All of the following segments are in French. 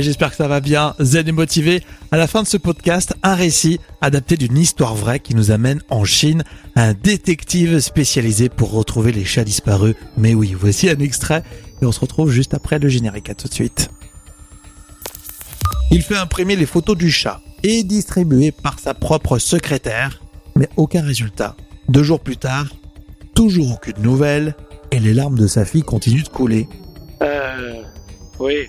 J'espère que ça va bien, zen et motivé. À la fin de ce podcast, un récit adapté d'une histoire vraie qui nous amène en Chine, un détective spécialisé pour retrouver les chats disparus. Mais oui, voici un extrait et on se retrouve juste après le générique. À tout de suite. Il fait imprimer les photos du chat et distribuer par sa propre secrétaire, mais aucun résultat. Deux jours plus tard, toujours aucune nouvelle et les larmes de sa fille continuent de couler. Euh. Oui.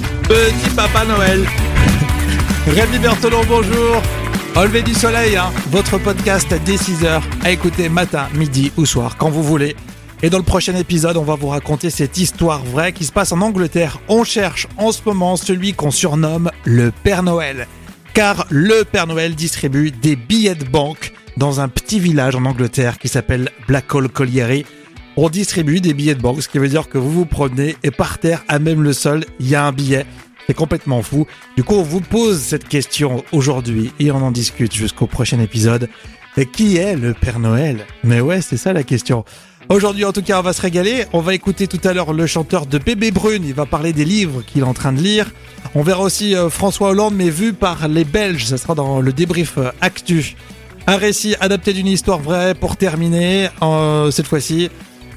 Petit Papa Noël. Rémi Bertolon, bonjour. Au lever du soleil, hein, votre podcast dès 6h à écouter matin, midi ou soir, quand vous voulez. Et dans le prochain épisode, on va vous raconter cette histoire vraie qui se passe en Angleterre. On cherche en ce moment celui qu'on surnomme le Père Noël. Car le Père Noël distribue des billets de banque dans un petit village en Angleterre qui s'appelle Blackhall Colliery. On distribue des billets de banque, ce qui veut dire que vous vous promenez et par terre, à même le sol, il y a un billet. C'est complètement fou. Du coup, on vous pose cette question aujourd'hui et on en discute jusqu'au prochain épisode. Qui est le Père Noël? Mais ouais, c'est ça la question. Aujourd'hui, en tout cas, on va se régaler. On va écouter tout à l'heure le chanteur de Bébé Brune. Il va parler des livres qu'il est en train de lire. On verra aussi euh, François Hollande, mais vu par les Belges. Ça sera dans le débrief euh, actu. Un récit adapté d'une histoire vraie pour terminer. Euh, cette fois-ci,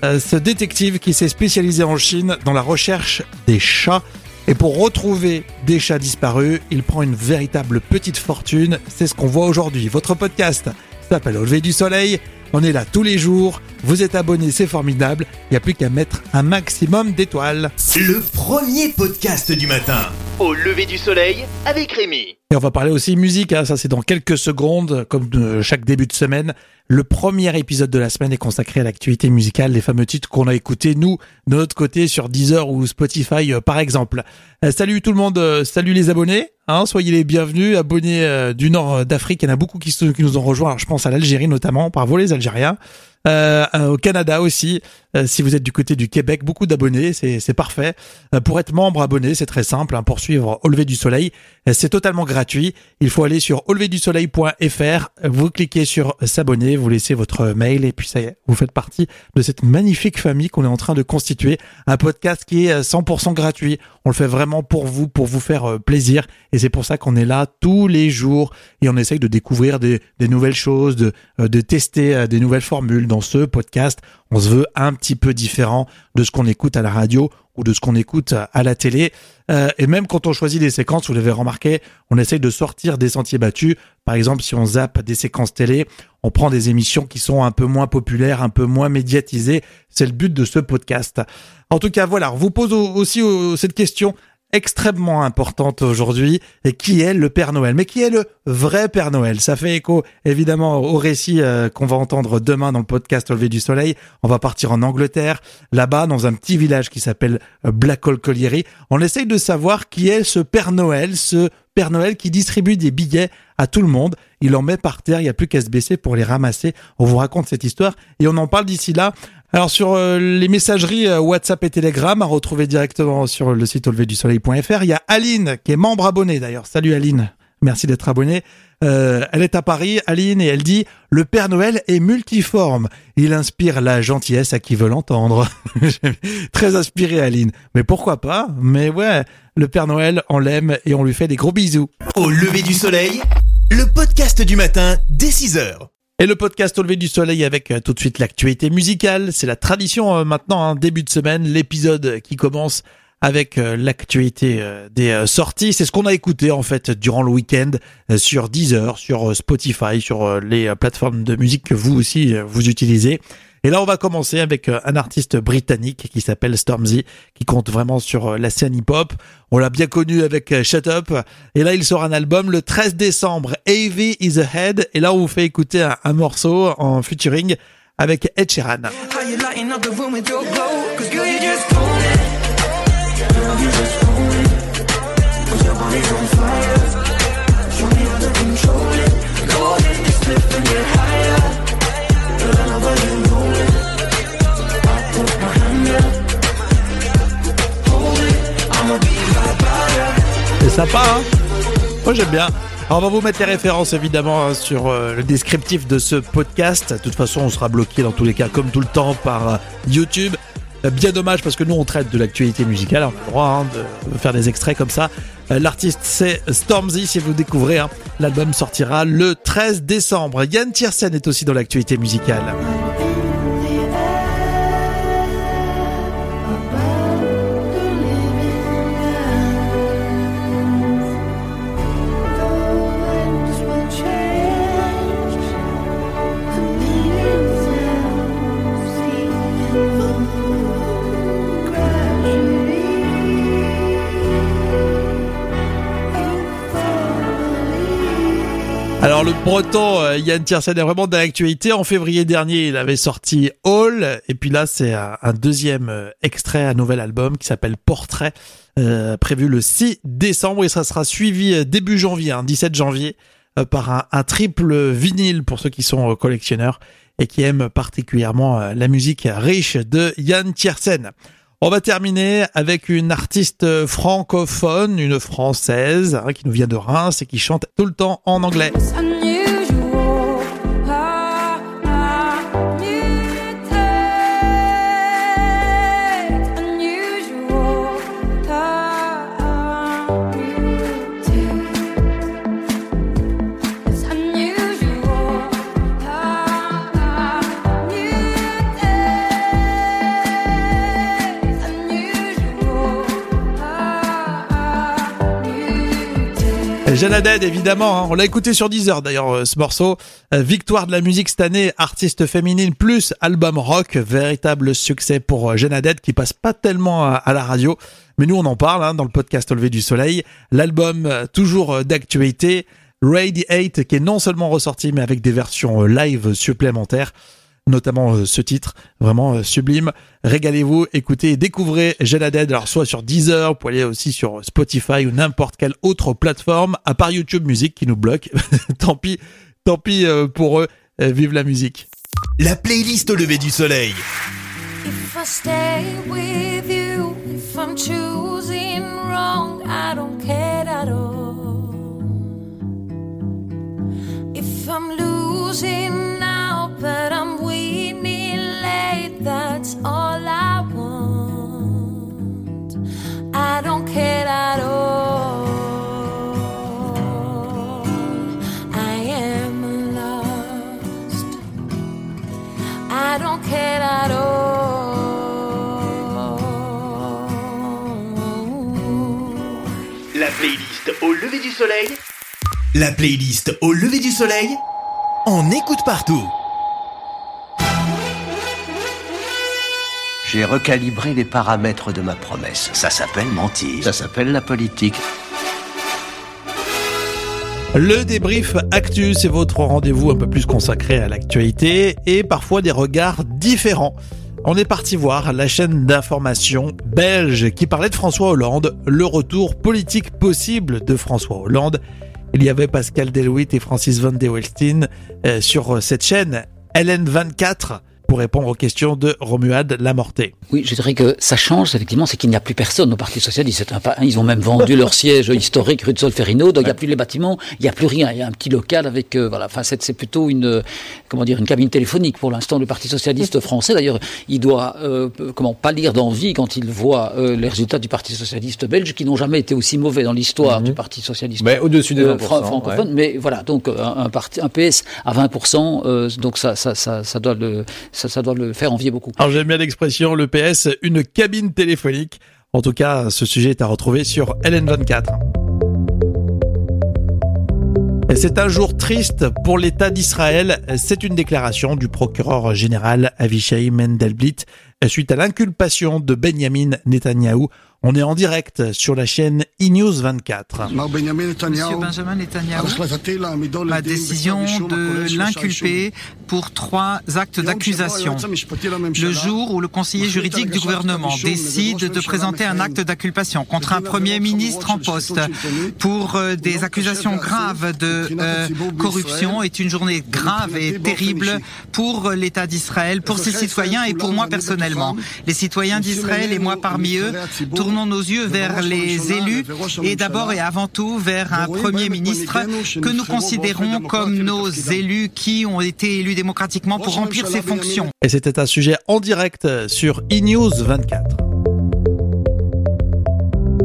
euh, ce détective qui s'est spécialisé en Chine dans la recherche des chats. Et pour retrouver des chats disparus, il prend une véritable petite fortune. C'est ce qu'on voit aujourd'hui. Votre podcast s'appelle Au lever du soleil. On est là tous les jours. Vous êtes abonné, c'est formidable. Il n'y a plus qu'à mettre un maximum d'étoiles. Le premier podcast du matin. Au lever du soleil avec Rémi. Et on va parler aussi musique, hein, ça c'est dans quelques secondes, comme de chaque début de semaine. Le premier épisode de la semaine est consacré à l'actualité musicale, les fameux titres qu'on a écoutés, nous, de notre côté, sur Deezer ou Spotify, euh, par exemple. Euh, salut tout le monde, euh, salut les abonnés, hein, soyez les bienvenus, abonnés du nord d'Afrique, il y en a beaucoup qui, nous ont rejoints, je pense à l'Algérie notamment, bravo les Algériens. Au Canada aussi, si vous êtes du côté du Québec, beaucoup d'abonnés, c'est parfait. Pour être membre abonné, c'est très simple. hein, pour suivre Au du soleil, c'est totalement gratuit. Il faut aller sur auleverdusoleil.fr, vous cliquez sur s'abonner, vous laissez votre mail et puis ça y est, vous faites partie de cette magnifique famille qu'on est en train de constituer. Un podcast qui est euh, 100% gratuit. On le fait vraiment pour vous, pour vous faire euh, plaisir. Et c'est pour ça qu'on est là tous les jours et on essaye de découvrir des, nouvelles choses, de, euh, tester euh, des nouvelles formules dans ce podcast. On se veut un petit peu différent de ce qu'on écoute à la radio ou de ce qu'on écoute à la télé. Euh, et même quand on choisit des séquences, vous l'avez remarqué, on essaye de sortir des sentiers battus. Par exemple, si on zappe des séquences télé, on prend des émissions qui sont un peu moins populaires, un peu moins médiatisées. C'est le but de ce podcast. En tout cas, voilà, on vous pose au- aussi cette question extrêmement importante aujourd'hui. Et qui est le Père Noël? Mais qui est le vrai Père Noël? Ça fait écho évidemment au récit euh, qu'on va entendre demain dans le podcast Au lever du soleil. On va partir en Angleterre, là-bas dans un petit village qui s'appelle euh, Blackhall Colliery. On essaye de savoir qui est ce Père Noël, ce Père Noël qui distribue des billets à tout le monde. Il en met par terre, il n'y a plus qu'à se baisser pour les ramasser. On vous raconte cette histoire et on en parle d'ici là. Alors sur euh, les messageries euh, WhatsApp et Telegram à retrouver directement sur le site auleverdusoleil.fr, il y a Aline qui est membre abonnée d'ailleurs. Salut Aline, merci d'être abonnée. Euh, elle est à Paris, Aline, et elle dit le Père Noël est multiforme. Il inspire la gentillesse à qui veut l'entendre. Très inspiré Aline. Mais pourquoi pas? Mais ouais, le Père Noël, on l'aime et on lui fait des gros bisous. Au lever du soleil, le podcast du matin dès 6h. Et le podcast Au lever du soleil avec euh, tout de suite l'actualité musicale. C'est la tradition euh, maintenant, hein, début de semaine, l'épisode qui commence avec euh, l'actualité des sorties. C'est ce qu'on a écouté en fait durant le week-end sur Deezer, sur Spotify, sur les plateformes de musique que vous aussi vous utilisez. Et là, on va commencer avec euh, un artiste britannique qui s'appelle Stormzy, qui compte vraiment sur euh, la scène hip-hop. On l'a bien connu avec euh, Shut Up. Et là, il sort un album le 13 décembre, AV is Ahead. Et là, on vous fait écouter un, morceau en featuring avec Ed Sheeran. Sympa, hein Moi j'aime bien. Alors, on va vous mettre les références évidemment hein, sur euh, le descriptif de ce podcast. De toute façon, on sera bloqué dans tous les cas, comme tout le temps, par euh, YouTube. Euh, Bien dommage parce que nous on traite de l'actualité musicale, on a le droit hein, de faire des extraits comme ça. L'artiste c'est Stormzy, si vous découvrez, hein. l'album sortira le 13 décembre. Yann Tiersen est aussi dans l'actualité musicale. Alors le breton euh, Yann Tiersen est vraiment dans l'actualité. En février dernier, il avait sorti All, et puis là c'est un, deuxième euh, extrait, un nouvel album qui s'appelle Portrait, euh, prévu le 6 décembre, et ça sera suivi début janvier, hein, 17 janvier, euh, par un, triple vinyle pour ceux qui sont collectionneurs et qui aiment particulièrement la musique riche de Yann Tiersen. On va terminer avec une artiste francophone, une française, hein, qui nous vient de Reims et qui chante tout le temps en anglais. Haddad, évidemment, hein. on l'a écouté sur Deezer d'ailleurs euh, ce morceau. Euh, victoire de la musique cette année, artiste féminine plus album rock, véritable succès pour euh, Jeanne Haddad qui passe pas tellement à, la radio, mais nous on en parle hein, dans le podcast Au lever du soleil. L'album euh, toujours d'actualité, Radiate qui est non seulement ressorti mais avec des versions live supplémentaires notamment euh, ce titre, vraiment euh, sublime. Régalez-vous, écoutez et découvrez Haddad, alors soit sur Deezer, vous pouvez aller aussi sur Spotify ou n'importe quelle autre plateforme, à part YouTube Music qui nous bloque. tant pis, tant pis euh, pour eux, Euh, vive la musique. La playlist au lever du soleil. If I stay with you, if I'm choosing wrong, I don't care at all. If I'm losing now, but au lever du soleil. La playlist au lever du soleil. On écoute partout. J'ai recalibré les paramètres de ma promesse. Ça s'appelle mentir. Ça s'appelle la politique. Le débrief Actu, c'est votre rendez-vous un peu plus consacré à l'actualité et parfois des regards différents. On est parti voir la chaîne d'information belge qui parlait de François Hollande, le retour politique possible de François Hollande. Il y avait Pascal Delouit et Francis Van de Welstein euh, sur cette chaîne LN24 pour répondre aux questions de Romuald Lamorté. Oui, je dirais que ça change, effectivement, c'est qu'il n'y a plus personne au Parti Socialiste. Ils ont même vendu leur siège historique rue de Solferino, donc il n'y a plus les bâtiments, il n'y a plus rien. Il y a un petit local avec, euh, voilà, enfin, c'est c'est plutôt une, euh, comment dire, une cabine téléphonique pour l'instant du Parti Socialiste français. D'ailleurs, il doit, euh, comment, pas lire d'envie quand il voit euh, les résultats du Parti Socialiste belge, qui n'ont jamais été aussi mauvais dans l'histoire du Parti Socialiste Mais au-dessus des euh, 20%, fran- francophone. Mais voilà, donc euh, un, un, parti, un PS à 20%, euh, donc ça, ça, ça, ça doit le, ça, ça doit le faire envier beaucoup. Alors j'aime bien l'expression, le PS, une cabine téléphonique. En tout cas, ce sujet est à retrouver sur LN24. Et C'est un jour triste pour l'État d'Israël. C'est une déclaration du procureur général Avishai Mendelblit suite à l'inculpation de Benjamin Netanyahou On est en direct sur la chaîne eNews 24. Monsieur Benjamin Netanyahu, la décision de l'inculper pour trois actes d'accusation. Le jour où le conseiller juridique du gouvernement décide de présenter un acte d'acculpation contre un premier ministre en poste pour euh, des accusations graves de euh, corruption est une journée grave et terrible pour l'État d'Israël, pour ses citoyens et pour moi personnellement. Les citoyens d'Israël et moi parmi eux tournons nos yeux vers les élus et d'abord et avant tout vers un Premier ministre que nous considérons comme nos élus qui ont été élus démocratiquement pour remplir ses fonctions. Et c'était un sujet en direct sur eNews 24.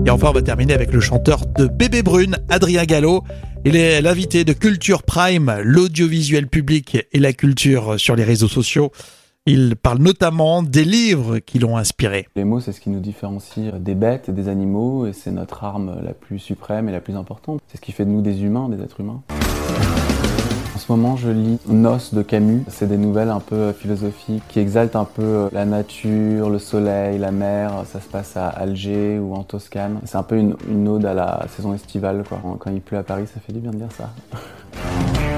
Et enfin, on va terminer avec le chanteur de Bébé Brune, Adrien Gallo. Il est l'invité de Culture Prime, l'audiovisuel public et la culture sur les réseaux sociaux. Il parle notamment des livres qui l'ont inspiré. Les mots, c'est ce qui nous différencie des bêtes et des animaux, et c'est notre arme la plus suprême et la plus importante. C'est ce qui fait de nous des humains, des êtres humains. En ce moment, je lis Nos de Camus. C'est des nouvelles un peu philosophiques qui exaltent un peu la nature, le soleil, la mer. Ça se passe à Alger ou en Toscane. C'est un peu une, une ode à la saison estivale. Quoi. Quand il pleut à Paris, ça fait du bien de dire ça.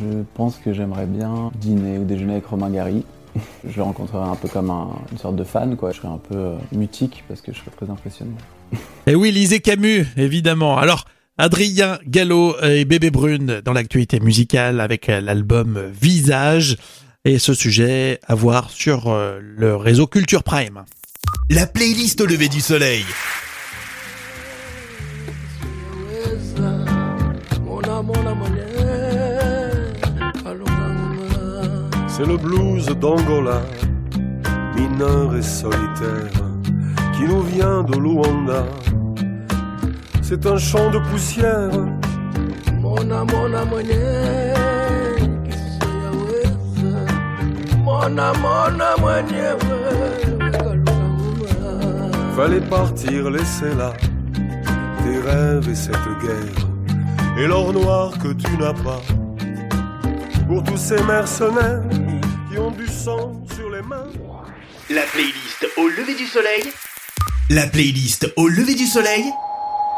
Je pense que j'aimerais bien dîner ou déjeuner avec Romain Gary. Je le rencontrerais un peu comme un- une sorte de fan, quoi. Je serais un peu euh, mutique parce que je serais très impressionné. Et oui, lisez Camus, évidemment. Alors, Adrien Gallo et Bébé Brune dans l'actualité musicale avec euh, l'album Visage. Et ce sujet à voir sur euh, le réseau Culture Prime. La playlist au lever du soleil. C'est le blues d'Angola, mineur et solitaire, qui nous vient de Luanda. C'est un champ de poussière. Mona mona kisiyaweza Mona mona Fallait partir, laisser là tes rêves et cette guerre, et l'or noir que tu n'as pas. Pour tous ces mercenaires sang sur les mains. La playlist au lever du soleil. La playlist au lever du soleil.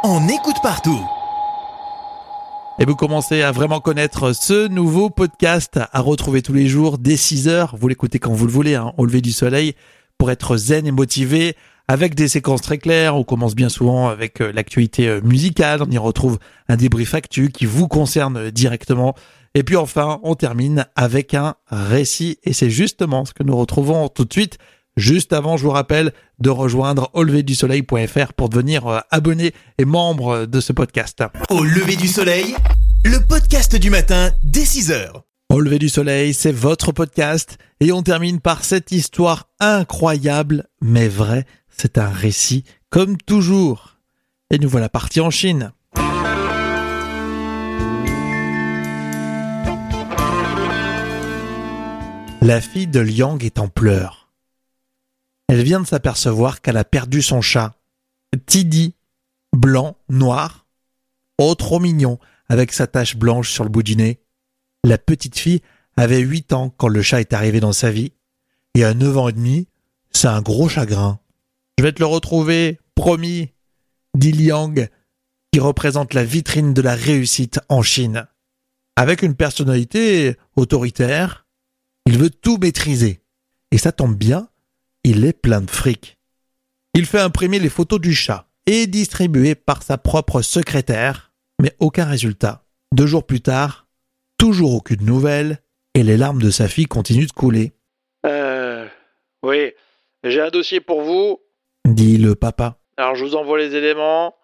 On écoute partout. Et vous commencez à vraiment connaître ce nouveau podcast à retrouver tous les jours dès 6 heures. Vous l'écoutez quand vous le voulez, hein, au lever du soleil, pour être zen et motivé, avec des séquences très claires. On commence bien souvent avec euh, l'actualité euh, musicale. On y retrouve un débrief actu qui vous concerne directement. Et puis enfin, on termine avec un récit. Et c'est justement ce que nous retrouvons tout de suite. Juste avant, je vous rappelle de rejoindre auleverdusoleil.fr pour devenir euh, abonné et membre de ce podcast. Au lever du soleil, le podcast du matin dès 6 heures. Au lever du soleil, c'est votre podcast et on termine par cette histoire incroyable mais vraie. C'est un récit comme toujours. Et nous voilà partis en Chine. La fille de Liang est en pleurs. Elle vient de s'apercevoir qu'elle a perdu son chat. Tidi, blanc, noir. Oh, trop mignon, avec sa tache blanche sur le bout du nez. La petite fille avait 8 ans quand le chat est arrivé dans sa vie, et à 9 ans et demi, c'est un gros chagrin. Je vais te le retrouver, promis, dit Liang, qui représente la vitrine de la réussite en Chine. Avec une personnalité autoritaire, il veut tout maîtriser. Et ça tombe bien, il est plein de fric. Il fait imprimer les photos du chat et distribuer par sa propre secrétaire, mais aucun résultat. Deux jours plus tard, toujours aucune nouvelle, et les larmes de sa fille continuent de couler, Euh. Oui, j'ai un dossier pour vous. dit le papa. Alors, je vous envoie les éléments.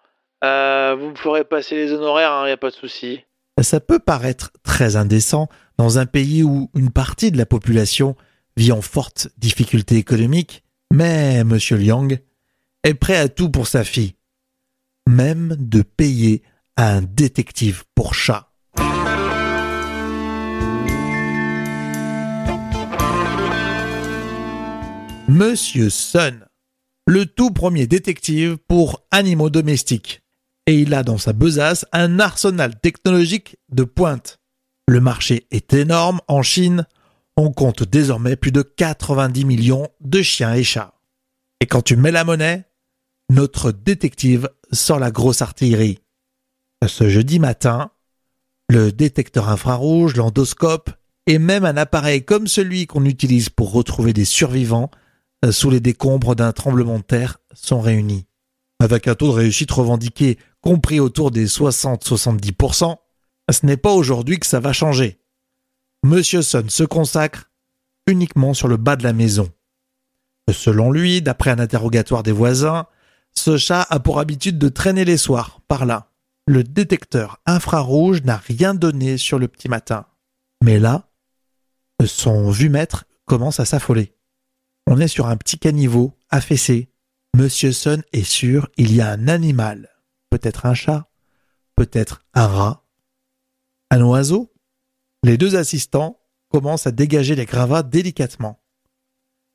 Euh, vous me ferez passer les honoraires, il n'y a pas de souci. Ça peut paraître très indécent dans un pays où une partie de la population vit en forte difficulté économique, mais M. Liang est prêt à tout pour sa fille, même de payer un détective pour chat. Monsieur Sun, le tout premier détective pour animaux domestiques. Et il a dans sa besace un arsenal technologique de pointe. Le marché est énorme en Chine. On compte désormais plus de 90 millions de chiens et chats. Et quand tu mets la monnaie, notre détective sort la grosse artillerie. Ce jeudi matin, le détecteur infrarouge, l'endoscope et même un appareil comme celui qu'on utilise pour retrouver des survivants euh, sous les décombres d'un tremblement de terre sont réunis. Avec un taux de réussite revendiqué compris autour des 60-70%, ce n'est pas aujourd'hui que ça va changer. Monsieur Sun se consacre uniquement sur le bas de la maison. Selon lui, d'après un interrogatoire des voisins, ce chat a pour habitude de traîner les soirs par là. Le détecteur infrarouge n'a rien donné sur le petit matin. Mais là, son vue-maître commence à s'affoler. On est sur un petit caniveau, affaissé. Monsieur Sun est sûr, il y a un animal. Peut-être un chat, peut-être un rat, un oiseau. Les deux assistants commencent à dégager les gravats délicatement.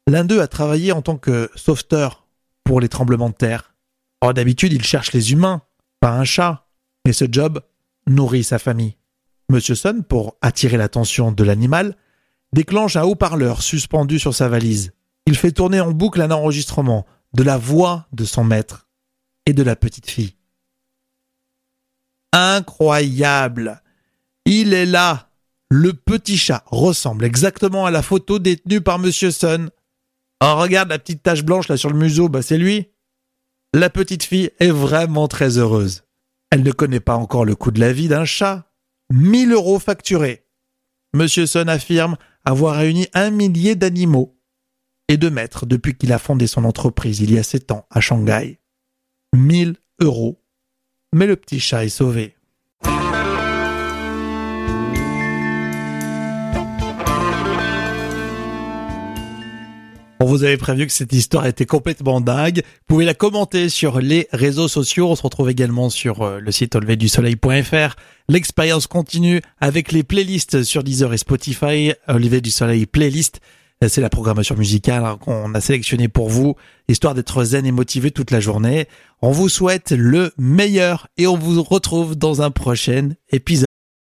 L'un d'eux a travaillé en tant que sauveteur pour les tremblements de terre. Or, d'habitude, il cherche les humains, pas un chat. Mais ce job nourrit sa famille. Monsieur Sun, pour attirer l'attention de l'animal, déclenche un haut-parleur suspendu sur sa valise. Il fait tourner en boucle un enregistrement de la voix de son maître et de la petite fille. Incroyable Il est là Le petit chat ressemble exactement à la photo détenue par Monsieur Sun. Oh, regarde la petite tache blanche là sur le museau, bah c'est lui. La petite fille est vraiment très heureuse. Elle ne connaît pas encore le coût de la vie d'un chat. 1000 euros facturés. Monsieur Sun affirme avoir réuni un millier d'animaux et de maîtres depuis qu'il a fondé son entreprise il y a sept ans à Shanghai. 1000 euros. Mais le petit chat est sauvé. On vous avait prévu que cette histoire était complètement dingue. Vous pouvez la commenter sur les réseaux sociaux. On se retrouve également sur euh, le site auleverdusoleil.fr. L'expérience continue avec les playlists sur Deezer et Spotify. Olivier du Soleil playlist. C'est la programmation musicale hein, qu'on a sélectionnée pour vous, histoire d'être zen et motivé toute la journée. On vous souhaite le meilleur et on vous retrouve dans un prochain épisode.